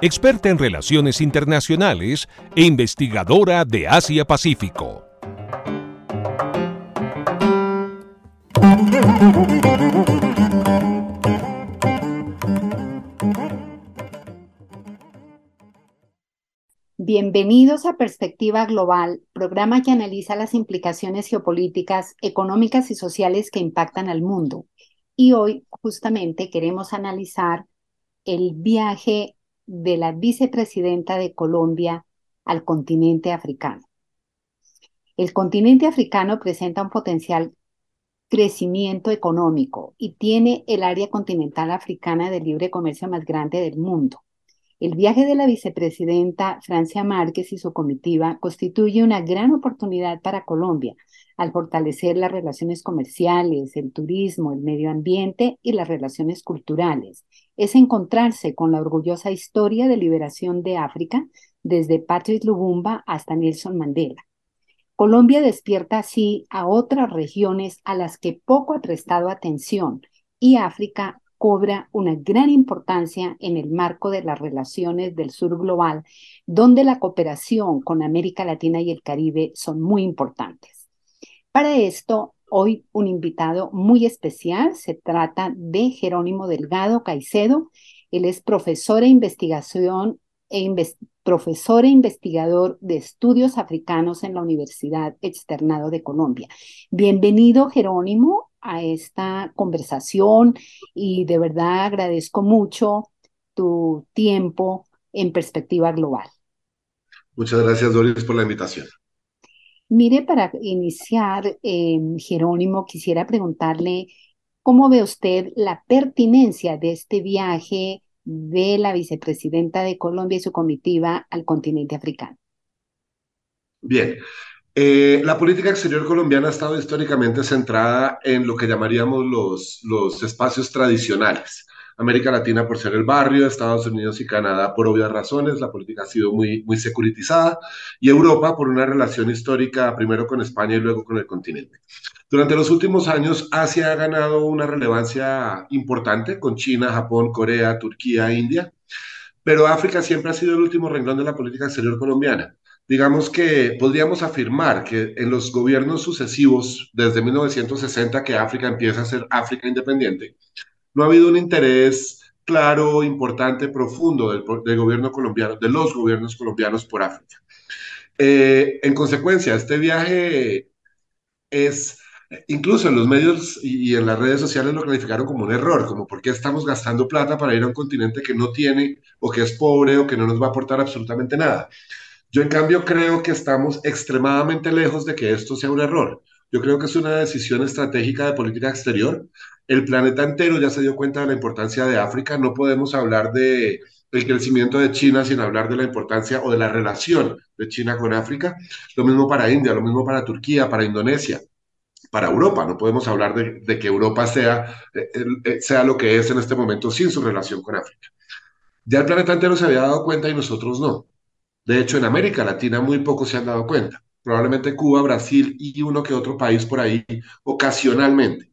experta en relaciones internacionales e investigadora de Asia-Pacífico. Bienvenidos a Perspectiva Global, programa que analiza las implicaciones geopolíticas, económicas y sociales que impactan al mundo. Y hoy justamente queremos analizar el viaje de la vicepresidenta de Colombia al continente africano. El continente africano presenta un potencial crecimiento económico y tiene el área continental africana de libre comercio más grande del mundo. El viaje de la vicepresidenta Francia Márquez y su comitiva constituye una gran oportunidad para Colombia al fortalecer las relaciones comerciales, el turismo, el medio ambiente y las relaciones culturales. Es encontrarse con la orgullosa historia de liberación de África desde Patrice Lubumba hasta Nelson Mandela. Colombia despierta así a otras regiones a las que poco ha prestado atención y África cobra una gran importancia en el marco de las relaciones del sur global, donde la cooperación con América Latina y el Caribe son muy importantes. Para esto, hoy un invitado muy especial, se trata de Jerónimo Delgado Caicedo. Él es profesor e investigación e profesor e investigador de estudios africanos en la Universidad Externado de Colombia. Bienvenido, Jerónimo, a esta conversación y de verdad agradezco mucho tu tiempo en perspectiva global. Muchas gracias, Doris, por la invitación. Mire, para iniciar, em, Jerónimo, quisiera preguntarle cómo ve usted la pertinencia de este viaje de la vicepresidenta de Colombia y su comitiva al continente africano. Bien, eh, la política exterior colombiana ha estado históricamente centrada en lo que llamaríamos los, espacios tradicionales. América Latina por ser el barrio, Estados Unidos y Canadá por obvias razones, la política ha sido muy securitizada, y Europa por una relación histórica primero con España y luego con el continente. Durante los últimos años, Asia ha ganado una relevancia importante con China, Japón, Corea, Turquía, India, pero África siempre ha sido el último renglón de la política exterior colombiana digamos que podríamos afirmar que en los gobiernos sucesivos, desde 1960 que África empieza a ser África independiente, no ha habido un interés claro, importante, profundo del, gobierno colombiano, de los gobiernos colombianos por África. Eh, en consecuencia, este viaje es, incluso en los medios y, en las redes sociales lo calificaron como un error, como por qué estamos gastando plata para ir a un continente que no tiene o que es pobre o que no nos va a aportar absolutamente nada. Yo en cambio creo que estamos extremadamente lejos de que esto sea un error. Yo creo que es una decisión estratégica de política exterior. El planeta entero ya se dio cuenta de la importancia de África. No podemos hablar de el crecimiento de China sin hablar de la importancia o de la relación de China con África. Lo mismo para India, lo mismo para Turquía, para Indonesia, para Europa. No podemos hablar de, que Europa sea, eh, eh, sea lo que es en este momento sin su relación con África. Ya el planeta entero se había dado cuenta y nosotros no. De hecho, en América Latina muy pocos se han dado cuenta. Probablemente Cuba, Brasil y uno que otro país por ahí ocasionalmente.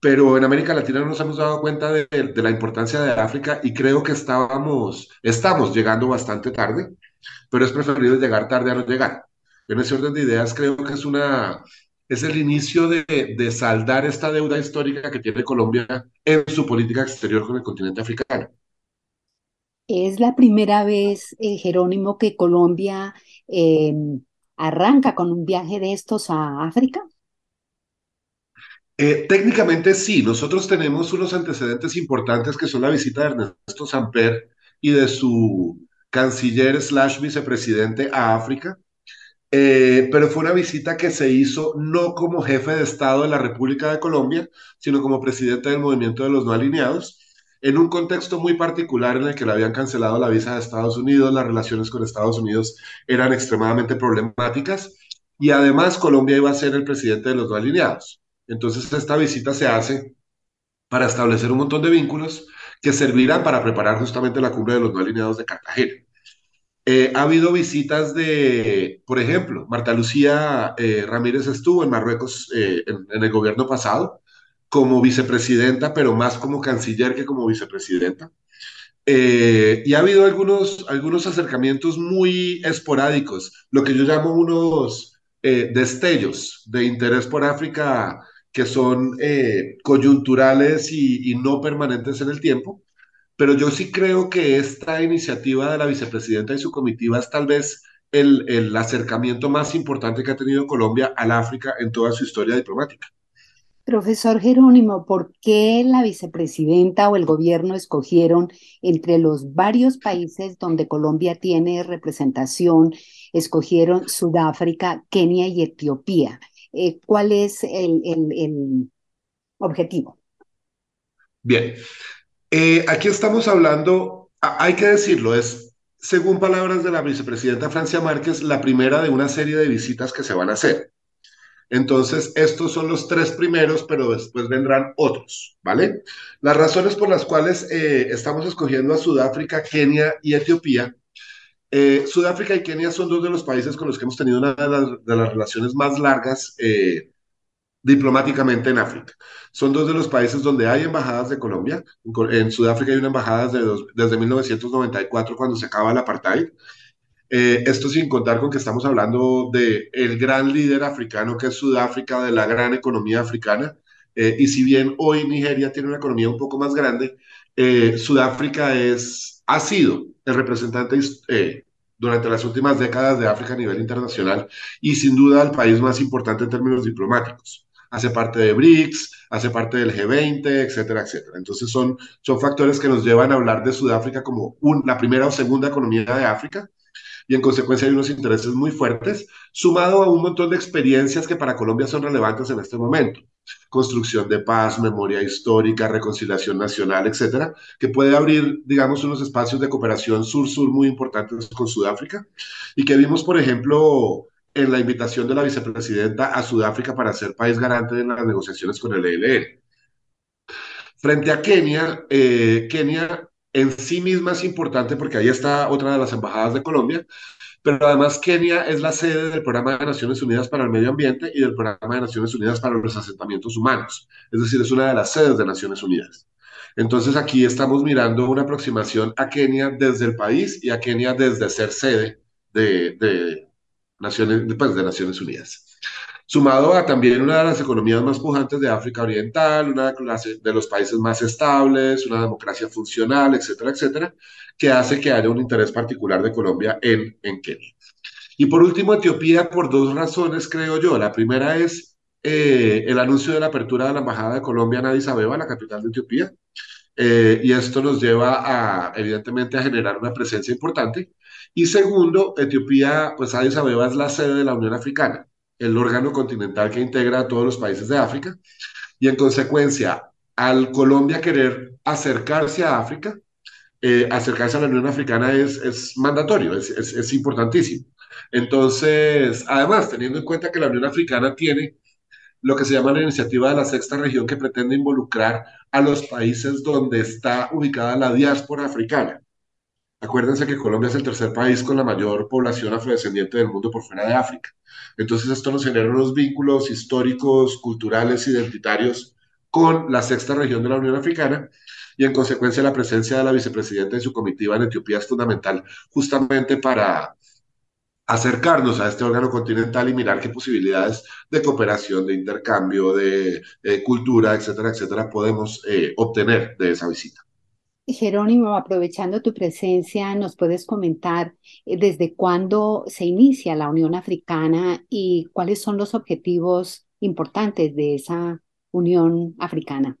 Pero en América Latina no nos hemos dado cuenta de, la importancia de África y creo que estábamos, estamos llegando bastante tarde, pero es preferible llegar tarde a no llegar. En ese orden de ideas creo que es el inicio de, saldar esta deuda histórica que tiene Colombia en su política exterior con el continente africano. Es la primera vez, eh, Jerónimo, que Colombia em, arranca con un viaje de estos a África. Eh, técnicamente sí, nosotros tenemos unos antecedentes importantes que son la visita de Ernesto Samper y de su canciller slash vicepresidente a África, eh, pero fue una visita que se hizo no como jefe de Estado de la República de Colombia, sino como presidente del movimiento de los no alineados, en un contexto muy particular en el que le habían cancelado la visa de Estados Unidos, las relaciones con Estados Unidos eran extremadamente problemáticas y además Colombia iba a ser el presidente de los dos alineados. Entonces esta visita se hace para establecer un montón de vínculos que servirán para preparar justamente la cumbre de los no alineados de Cartagena. Eh, ha habido visitas de, por ejemplo, Marta Lucía eh, Ramírez estuvo en Marruecos eh, en, el gobierno pasado como vicepresidenta, pero más como canciller que como vicepresidenta. y ha habido algunos, algunos acercamientos muy esporádicos, lo que yo llamo unos destellos de interés por África que son eh, coyunturales y, no permanentes en el tiempo, pero yo sí creo que esta iniciativa de la vicepresidenta y su comitiva es tal vez el, el acercamiento más importante que ha tenido Colombia al África en toda su historia diplomática. Profesor Jerónimo, ¿por qué la vicepresidenta o el gobierno escogieron entre los varios países donde Colombia tiene representación, escogieron Sudáfrica, Kenia y Etiopía? Eh, cuál es el, objetivo. Bien, eh, aquí estamos hablando, hay que decirlo, es, según palabras de la vicepresidenta Francia Márquez, la primera de una serie de visitas que se van a hacer. Entonces, estos son los tres primeros, pero después vendrán otros, ¿vale? Las razones por las cuales eh, estamos escogiendo a Sudáfrica, Kenia y Etiopía eh, Sudáfrica y Kenia son dos de los países con los que hemos tenido una de las, relaciones más largas eh, diplomáticamente en África. Son dos de los países donde hay embajadas de Colombia. En, Sudáfrica hay una embajada desde, 1994 cuando se acaba el apartheid. Eh, esto sin contar con que estamos hablando de el gran líder africano que es Sudáfrica, de la gran economía africana. y si bien hoy Nigeria tiene una economía un poco más grande, Sudáfrica es, ha sido el representante eh, durante las últimas décadas de África a nivel internacional y sin duda el país más importante en términos diplomáticos. Hace parte de BRICS, hace parte del G20, etcétera, etcétera. Entonces son, son factores que nos llevan a hablar de Sudáfrica como la primera o segunda economía de África y en consecuencia hay unos intereses muy fuertes, sumado a un montón de experiencias que para Colombia son relevantes en este momento. Construcción de paz, memoria histórica, reconciliación nacional, etcétera, que puede abrir, digamos, unos espacios de cooperación sur-sur muy importantes con Sudáfrica y que vimos, por ejemplo, en la invitación de la vicepresidenta a Sudáfrica para ser país garante en las negociaciones con el ELN. Frente a Kenia, eh, Kenia en sí misma es importante porque ahí está otra de las embajadas de Colombia, pero además Kenia es la sede del Programa de Naciones Unidas para el Medio Ambiente y del Programa de Naciones Unidas para los Asentamientos Humanos, es decir, es una de las sedes de Naciones Unidas. Entonces aquí estamos mirando una aproximación a Kenia desde el país y a Kenia desde ser sede de, Naciones, pues, de Naciones Unidas sumado a también una de las economías más pujantes de África Oriental, una de los países más estables, una democracia funcional, etcétera, etcétera, que hace que haya un interés particular de Colombia en, en Kenia. Y por último, Etiopía, por dos razones, creo yo. La primera es eh, el anuncio de la apertura de la Embajada de Colombia en Addis Abeba, la capital de Etiopía. Eh, y esto nos lleva a, evidentemente, a generar una presencia importante. Y segundo, Etiopía, pues Addis Abeba es la sede de la Unión Africana el órgano continental que integra a todos los países de África, y en consecuencia, al Colombia querer acercarse a África, eh, acercarse a la Unión Africana es, es mandatorio, es, es, es, importantísimo. Entonces, además, teniendo en cuenta que la Unión Africana tiene lo que se llama la iniciativa de la sexta región que pretende involucrar a los países donde está ubicada la diáspora africana. Acuérdense que Colombia es el tercer país con la mayor población afrodescendiente del mundo por fuera de África. Entonces esto nos genera unos vínculos históricos, culturales, identitarios con la sexta región de la Unión Africana y en consecuencia la presencia de la vicepresidenta y su comitiva en Etiopía es fundamental justamente para acercarnos a este órgano continental y mirar qué posibilidades de cooperación, de intercambio, de, cultura, etcétera, etcétera, podemos eh, obtener de esa visita. Jerónimo, aprovechando tu presencia, ¿nos puedes comentar eh, desde cuándo se inicia la Unión Africana y cuáles son los objetivos importantes de esa Unión Africana?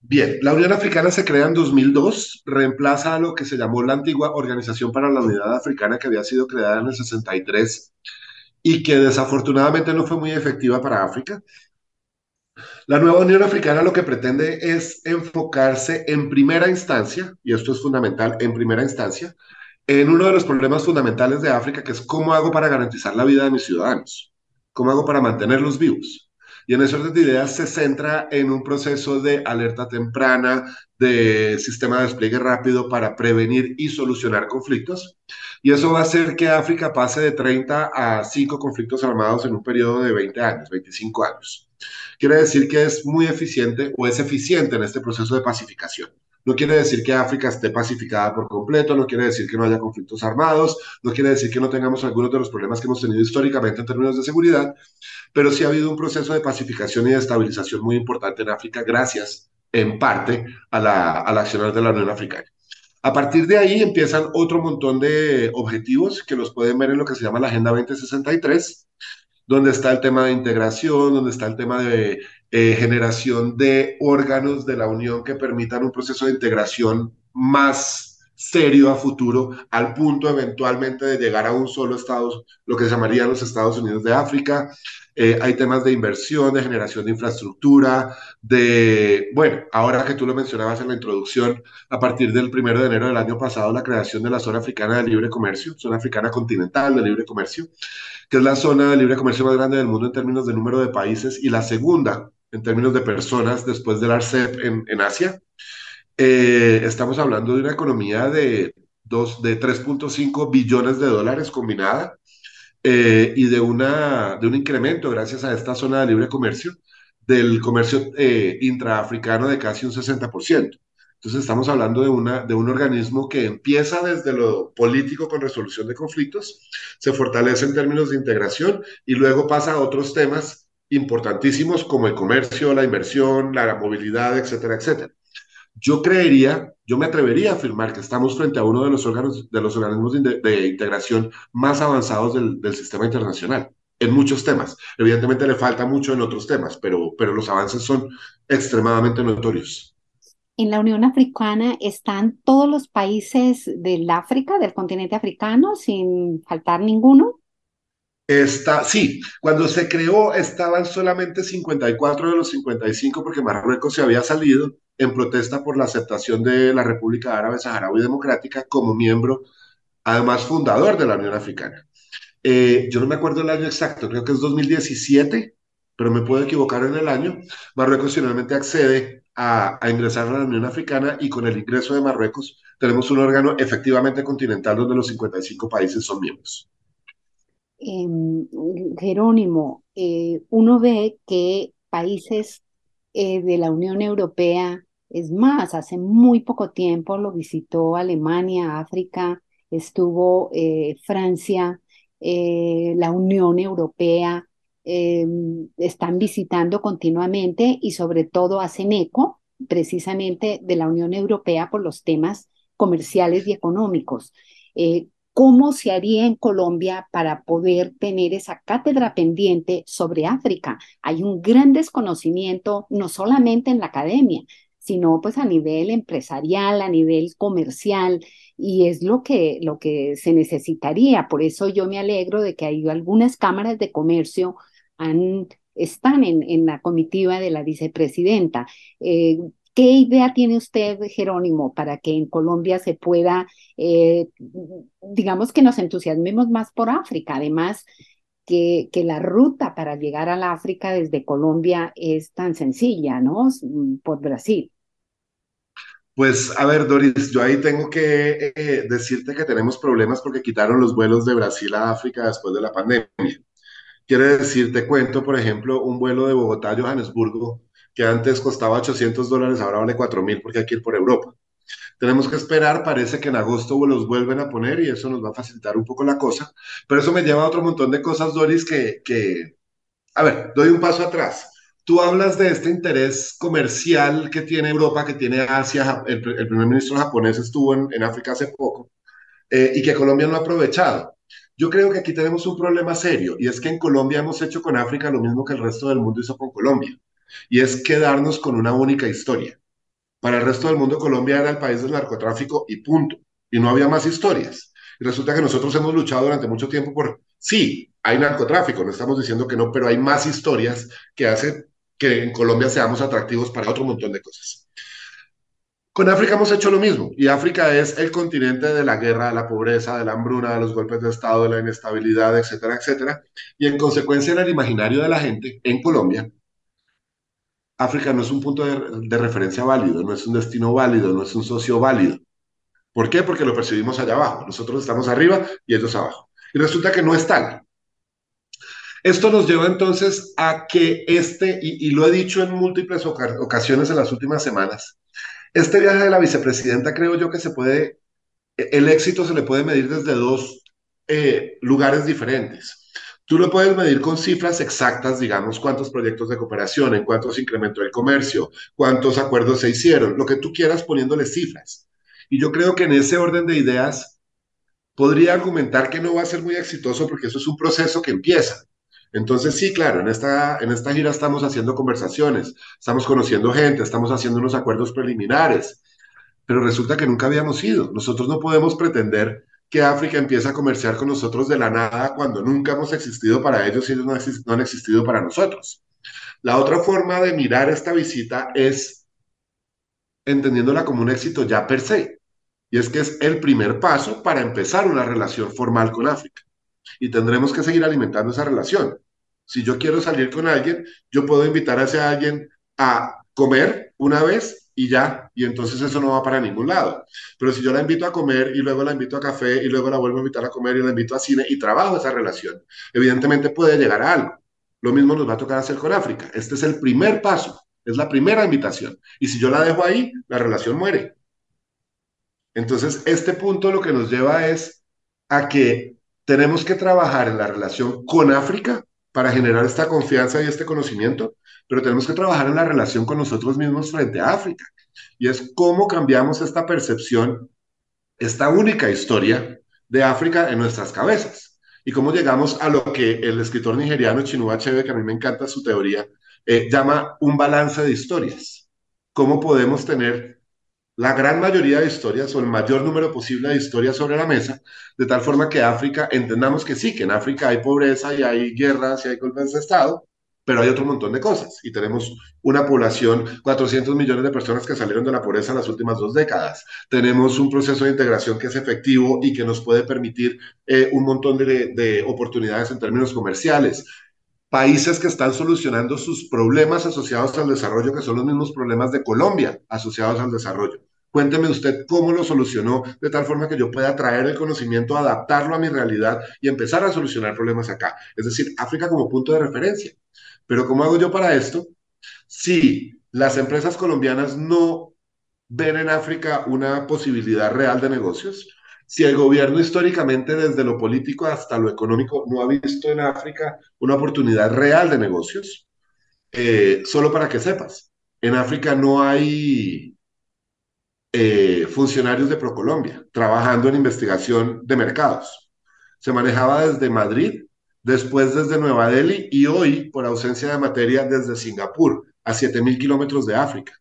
Bien, la Unión Africana se crea en 2002, reemplaza a lo que se llamó la antigua Organización para la Unidad Africana que había sido creada en el 63 y que desafortunadamente no fue muy efectiva para África. La nueva Unión Africana lo que pretende es enfocarse en primera instancia, y esto es fundamental, en primera instancia, en uno de los problemas fundamentales de África, que es cómo hago para garantizar la vida de mis ciudadanos, cómo hago para mantenerlos vivos. Y en ese orden de ideas se centra en un proceso de alerta temprana, de sistema de despliegue rápido para prevenir y solucionar conflictos. Y eso va a hacer que África pase de 30 a 5 conflictos armados en un periodo de 20 años, 25 años. Quiere decir que es muy eficiente o es eficiente en este proceso de pacificación. No quiere decir que África esté pacificada por completo, no quiere decir que no haya conflictos armados, no quiere decir que no tengamos algunos de los problemas que hemos tenido históricamente en términos de seguridad, pero sí ha habido un proceso de pacificación y de estabilización muy importante en África gracias, en parte, a la, a la acción de la Unión Africana. A partir de ahí empiezan otro montón de objetivos que los pueden ver en lo que se llama la Agenda 2063, donde está el tema de integración, donde está el tema de eh, generación de órganos de la Unión que permitan un proceso de integración más serio a futuro, al punto eventualmente de llegar a un solo Estado, lo que se llamarían los Estados Unidos de África. Eh, hay temas de inversión, de generación de infraestructura, de, bueno, ahora que tú lo mencionabas en la introducción, a partir del primero de enero del año pasado, la creación de la zona africana de libre comercio, zona africana continental de libre comercio, que es la zona de libre comercio más grande del mundo en términos de número de países y la segunda en términos de personas después del ARCEP en, en Asia. Eh, estamos hablando de una economía de, de 3.5 billones de dólares combinada eh, y de, una, de un incremento gracias a esta zona de libre comercio del comercio eh, intraafricano de casi un 60%. Entonces estamos hablando de, una, de un organismo que empieza desde lo político con resolución de conflictos, se fortalece en términos de integración y luego pasa a otros temas importantísimos como el comercio, la inversión, la movilidad, etcétera, etcétera. Yo creería, yo me atrevería a afirmar que estamos frente a uno de los órganos, de los organismos de, integración más avanzados del, del, sistema internacional en muchos temas. Evidentemente le falta mucho en otros temas, pero, pero los avances son extremadamente notorios. En la Unión Africana están todos los países del África, del continente africano, sin faltar ninguno. Está, sí, cuando se creó estaban solamente 54 de los 55 porque Marruecos se había salido en protesta por la aceptación de la República Árabe Saharaui Democrática como miembro, además fundador de la Unión Africana. Eh, yo no me acuerdo el año exacto, creo que es 2017, pero me puedo equivocar en el año. Marruecos finalmente accede a, a ingresar a la Unión Africana y con el ingreso de Marruecos tenemos un órgano efectivamente continental donde los 55 países son miembros. Em, Jerónimo, eh, uno ve que países eh, de la Unión Europea, es más, hace muy poco tiempo lo visitó Alemania, África, estuvo eh, Francia, la Unión Europea, em, están visitando continuamente y sobre todo hacen eco precisamente de la Unión Europea por los temas comerciales y económicos. ¿Cómo se haría en Colombia para poder tener esa cátedra pendiente sobre África? Hay un gran desconocimiento, no solamente en la academia, sino pues a nivel empresarial, a nivel comercial, y es lo que, lo que se necesitaría. Por eso yo me alegro de que hay algunas cámaras de comercio están en, en la comitiva de la vicepresidenta. Eh, ¿Qué idea tiene usted, Jerónimo, para que en Colombia se pueda, eh, digamos que nos entusiasmemos más por África? Además, que, la ruta para llegar al África desde Colombia es tan sencilla, ¿no? Por Brasil. Pues a ver, Doris, yo ahí tengo que eh, decirte que tenemos problemas porque quitaron los vuelos de Brasil a África después de la pandemia. Quiere decir, te cuento, por ejemplo, un vuelo de Bogotá a Johannesburgo que antes costaba 800 dólares, ahora vale 4 mil porque hay que ir por Europa. Tenemos que esperar, parece que en agosto los vuelven a poner y eso nos va a facilitar un poco la cosa, pero eso me lleva a otro montón de cosas, Doris, que, que a ver, doy un paso atrás. Tú hablas de este interés comercial que tiene Europa, que tiene Asia, el, primer ministro japonés estuvo en, en África hace poco, eh, y que Colombia no ha aprovechado. Yo creo que aquí tenemos un problema serio, y es que en Colombia hemos hecho con África lo mismo que el resto del mundo hizo con Colombia y es quedarnos con una única historia. Para el resto del mundo, Colombia era el país del narcotráfico y punto. Y no había más historias. Y resulta que nosotros hemos luchado durante mucho tiempo por, sí, hay narcotráfico, no estamos diciendo que no, pero hay más historias que hace que en Colombia seamos atractivos para otro montón de cosas. Con África hemos hecho lo mismo, y África es el continente de la guerra, de la pobreza, de la hambruna, de los golpes de Estado, de la inestabilidad, etcétera, etcétera. Y en consecuencia, en el imaginario de la gente en Colombia, África no es un punto de, referencia válido, no es un destino válido, no es un socio válido. ¿Por qué? Porque lo percibimos allá abajo. Nosotros estamos arriba y ellos abajo. Y resulta que no es tal. Esto nos lleva entonces a que este, y, lo he dicho en múltiples ocasiones en las últimas semanas, este viaje de la vicepresidenta creo yo que se puede, el éxito se le puede medir desde dos eh, lugares diferentes. Tú lo puedes medir con cifras exactas, digamos, cuántos proyectos de cooperación, en cuántos incrementó el comercio, cuántos acuerdos se hicieron, lo que tú quieras poniéndole cifras. Y yo creo que en ese orden de ideas podría argumentar que no va a ser muy exitoso porque eso es un proceso que empieza. Entonces, sí, claro, en esta, en esta gira estamos haciendo conversaciones, estamos conociendo gente, estamos haciendo unos acuerdos preliminares, pero resulta que nunca habíamos ido. Nosotros no podemos pretender que África empiece a comerciar con nosotros de la nada cuando nunca hemos existido para ellos y ellos no, no han existido para nosotros. La otra forma de mirar esta visita es entendiéndola como un éxito ya per se. Y es que es el primer paso para empezar una relación formal con África y tendremos que seguir alimentando esa relación. Si yo quiero salir con alguien, yo puedo invitar a ese alguien a comer una vez y ya, y entonces eso no va para ningún lado. Pero si yo la invito a comer y luego la invito a café y luego la vuelvo a invitar a comer y la invito a cine y trabajo esa relación, evidentemente puede llegar a algo. Lo mismo nos va a tocar hacer con África. Este es el primer paso, es la primera invitación. Y si yo la dejo ahí, la relación muere. Entonces, este punto lo que nos lleva es a que tenemos que trabajar en la relación con África para generar esta confianza y este conocimiento, pero tenemos que trabajar en la relación con nosotros mismos frente a África. Y es cómo cambiamos esta percepción, esta única historia de África en nuestras cabezas. Y cómo llegamos a lo que el escritor nigeriano Chinua Achebe, que a mí me encanta su teoría, eh, llama un balance de historias. Cómo podemos tener la gran mayoría de historias o el mayor número posible de historias sobre la mesa, de tal forma que África, entendamos que sí, que en África hay pobreza y hay guerras y hay golpes de Estado, pero hay otro montón de cosas. Y tenemos una población, 400 millones de personas que salieron de la pobreza en las últimas dos décadas. Tenemos un proceso de integración que es efectivo y que nos puede permitir eh, un montón de, de oportunidades en términos comerciales países que están solucionando sus problemas asociados al desarrollo, que son los mismos problemas de Colombia asociados al desarrollo. Cuénteme usted cómo lo solucionó de tal forma que yo pueda traer el conocimiento, adaptarlo a mi realidad y empezar a solucionar problemas acá. Es decir, África como punto de referencia. Pero ¿cómo hago yo para esto? Si las empresas colombianas no ven en África una posibilidad real de negocios, si el gobierno históricamente desde lo político hasta lo económico no ha visto en África una oportunidad real de negocios, eh, solo para que sepas, en África no hay eh, funcionarios de Procolombia trabajando en investigación de mercados. Se manejaba desde Madrid, después desde Nueva Delhi y hoy, por ausencia de materia, desde Singapur, a 7.000 kilómetros de África.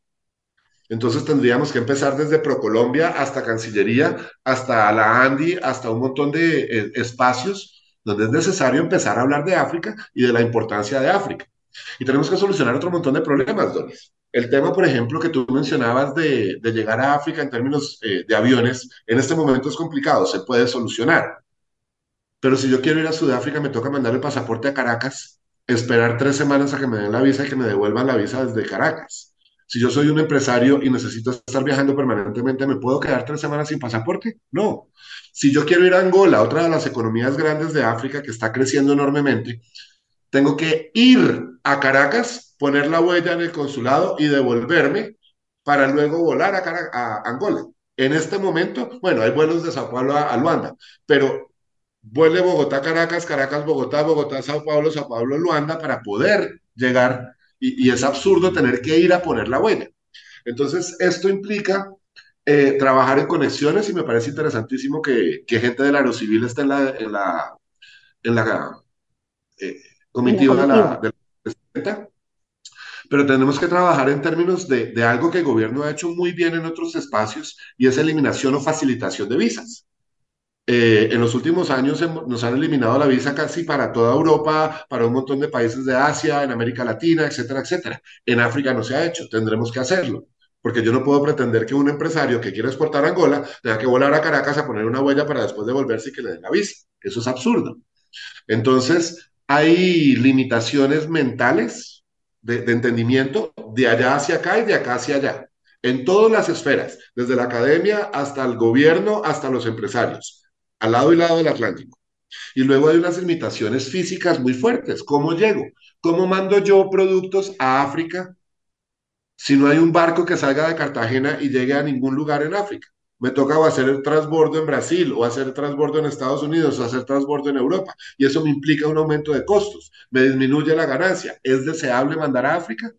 Entonces tendríamos que empezar desde Procolombia hasta Cancillería, hasta la ANDI, hasta un montón de eh, espacios donde es necesario empezar a hablar de África y de la importancia de África. Y tenemos que solucionar otro montón de problemas, Donis. El tema, por ejemplo, que tú mencionabas de, llegar a África en términos eh, de aviones, en este momento es complicado, se puede solucionar. Pero si yo quiero ir a Sudáfrica, me toca mandar el pasaporte a Caracas, esperar tres semanas a que me den la visa y que me devuelvan la visa desde Caracas. Si yo soy un empresario y necesito estar viajando permanentemente, ¿me puedo quedar tres semanas sin pasaporte? No. Si yo quiero ir a Angola, otra de las economías grandes de África que está creciendo enormemente, tengo que ir a Caracas, poner la huella en el consulado y devolverme para luego volar a, a Angola. En este momento, bueno, hay vuelos de Sao Paulo a, a Luanda, pero vuele Bogotá-Caracas, Caracas-Bogotá, Bogotá-Sao Paulo, Sao Paulo-Luanda para poder llegar y, es absurdo tener que ir a poner la huella. Entonces, esto implica eh, trabajar en conexiones y me parece interesantísimo que, que gente del aerocivil esté en la, en la, en la eh, comitiva de la, de pero tenemos que trabajar en términos de, de, algo que el gobierno ha hecho muy bien en otros espacios y es eliminación o facilitación de visas. Eh, en los últimos años nos han eliminado la visa casi para toda Europa, para un montón de países de Asia, en América Latina, etcétera, etcétera. En África no se ha hecho, tendremos que hacerlo porque yo no puedo pretender que un empresario que quiera exportar a Angola tenga que volar a Caracas a poner una huella para después devolverse y que le den la visa. Eso es absurdo. Entonces, hay limitaciones mentales de, de, entendimiento de allá hacia acá y de acá hacia allá, en todas las esferas, desde la academia hasta el gobierno, hasta los empresarios, al lado y lado del Atlántico. Y luego hay unas limitaciones físicas muy fuertes. ¿Cómo llego? ¿Cómo mando yo productos a África si no hay un barco que salga de Cartagena y llegue a ningún lugar en África? Me toca hacer el transbordo en Brasil, o hacer el transbordo en Estados Unidos, o hacer transbordo en Europa. Y eso me implica un aumento de costos, me disminuye la ganancia. ¿Es deseable mandar a África?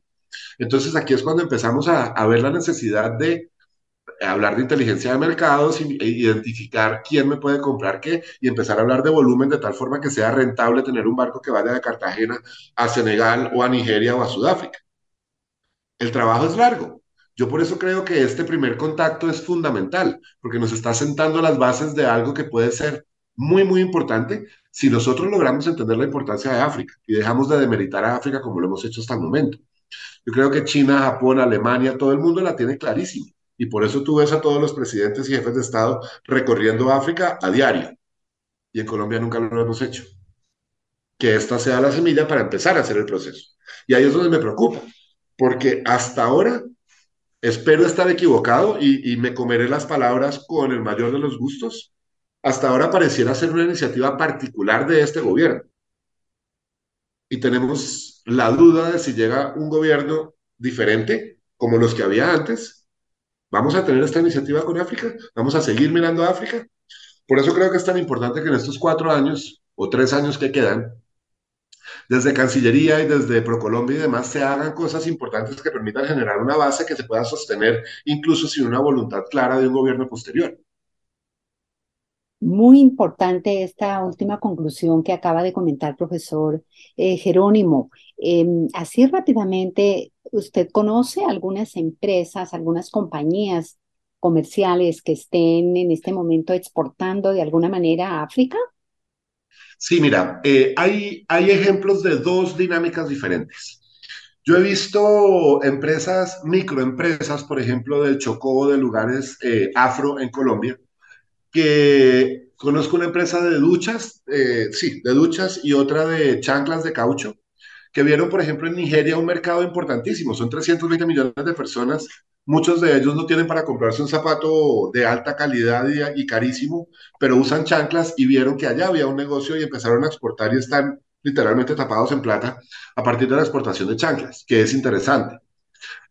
Entonces aquí es cuando empezamos a ver la necesidad de hablar de inteligencia de mercados, e identificar quién me puede comprar qué y empezar a hablar de volumen de tal forma que sea rentable tener un barco que vaya de Cartagena a Senegal o a Nigeria o a Sudáfrica. El trabajo es largo. Yo por eso creo que este primer contacto es fundamental, porque nos está sentando las bases de algo que puede ser muy, muy importante si nosotros logramos entender la importancia de África y dejamos de demeritar a África como lo hemos hecho hasta el momento. Yo creo que China, Japón, Alemania, todo el mundo la tiene clarísima. Y por eso tú ves a todos los presidentes y jefes de Estado recorriendo África a diario. Y en Colombia nunca lo hemos hecho. Que esta sea la semilla para empezar a hacer el proceso. Y ahí es donde me preocupa, porque hasta ahora espero estar equivocado y, y me comeré las palabras con el mayor de los gustos. Hasta ahora pareciera ser una iniciativa particular de este gobierno. Y tenemos la duda de si llega un gobierno diferente, como los que había antes, ¿Vamos a tener esta iniciativa con África? ¿Vamos a seguir mirando a África? Por eso creo que es tan importante que en estos cuatro años o tres años que quedan, desde Cancillería y desde Procolombia y demás, se hagan cosas importantes que permitan generar una base que se pueda sostener incluso sin una voluntad clara de un gobierno posterior. Muy importante esta última conclusión que acaba de comentar profesor eh, Jerónimo. Eh, así rápidamente, ¿usted conoce algunas empresas, algunas compañías comerciales que estén en este momento exportando de alguna manera a África? Sí, mira, eh, hay, hay ejemplos de dos dinámicas diferentes. Yo he visto empresas, microempresas, por ejemplo, del Chocó, de lugares eh, afro en Colombia, que conozco una empresa de duchas, eh, sí, de duchas y otra de chanclas de caucho, que vieron, por ejemplo, en Nigeria un mercado importantísimo. Son 320 millones de personas. Muchos de ellos no tienen para comprarse un zapato de alta calidad y, y carísimo, pero usan chanclas y vieron que allá había un negocio y empezaron a exportar y están literalmente tapados en plata a partir de la exportación de chanclas, que es interesante.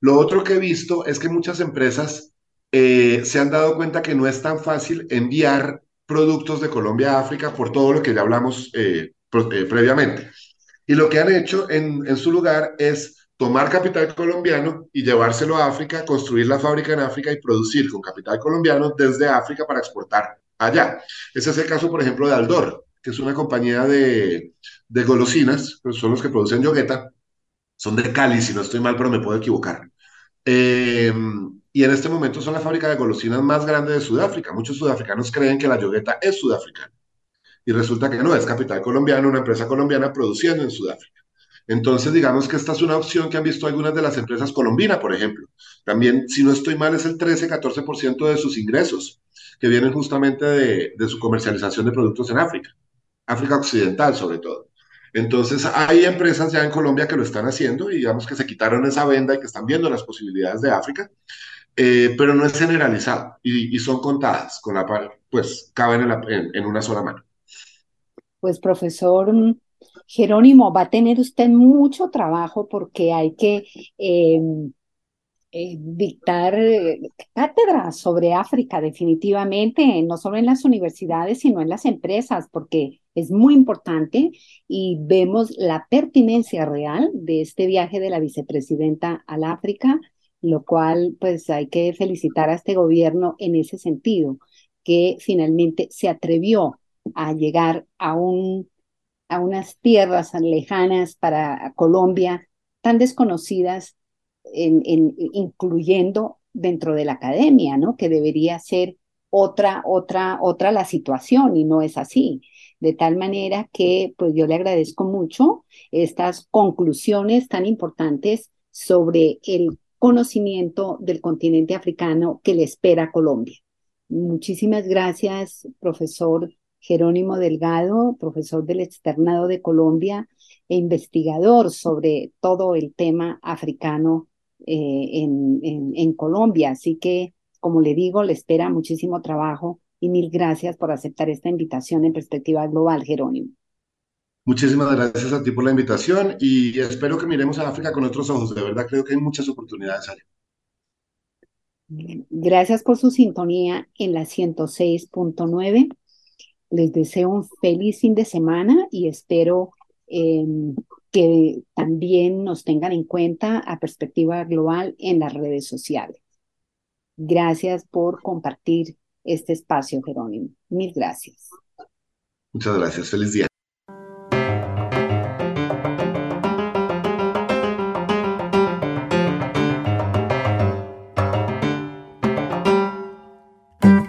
Lo otro que he visto es que muchas empresas eh, se han dado cuenta que no es tan fácil enviar productos de Colombia a África por todo lo que ya hablamos eh, eh, previamente. Y lo que han hecho en, su lugar es tomar capital colombiano y llevárselo a África, construir la fábrica en África y producir con capital colombiano desde África para exportar allá. Ese es el caso, por ejemplo, de Aldor, que es una compañía de, de golosinas, pues son los que producen yogueta, son de Cali, si no estoy mal, pero me puedo equivocar. Eh, y en este momento son la fábrica de golosinas más grande de Sudáfrica. Muchos sudafricanos creen que la yogueta es sudafricana y resulta que no, es capital colombiano, una empresa colombiana produciendo en Sudáfrica. Entonces, digamos que esta es una opción que han visto algunas de las empresas colombianas, por ejemplo. También, si no estoy mal, es el 13-14% de sus ingresos, que vienen justamente de, de su comercialización de productos en África, África Occidental sobre todo. Entonces, hay empresas ya en Colombia que lo están haciendo y digamos que se quitaron esa venda y que están viendo las posibilidades de África, eh, pero no es generalizado y, son contadas, con la pues caben en, una sola mano. Pues profesor Jerónimo, va a tener usted mucho trabajo porque hay que eh, eh, dictar eh, cátedras sobre África definitivamente, no solo en las universidades, sino en las empresas, porque es muy importante y vemos la pertinencia real de este viaje de la vicepresidenta al África, lo cual pues hay que felicitar a este gobierno en ese sentido, que finalmente se atrevió a llegar a, un, a unas tierras lejanas para Colombia, tan desconocidas, en, en, incluyendo dentro de la academia, ¿no? Que debería ser otra, otra, otra la situación y no es así. De tal manera que, pues yo le agradezco mucho estas conclusiones tan importantes sobre el conocimiento del continente africano que le espera a Colombia. Muchísimas gracias, profesor Jerónimo Delgado, profesor del Externado de Colombia e investigador sobre todo el tema africano eh, en, en Colombia. Así que, como le digo, le espera muchísimo trabajo y mil gracias por aceptar esta invitación en perspectiva global, Jerónimo. Muchísimas gracias a ti por la invitación y espero que miremos a África con otros ojos. De verdad creo que hay muchas oportunidades allá. Gracias por su sintonía en la 106.9. Les deseo un feliz fin de semana y espero em, que también nos tengan en cuenta a perspectiva global en las redes sociales. Gracias por compartir este espacio, Jerónimo. Mil gracias. Muchas gracias. Feliz día.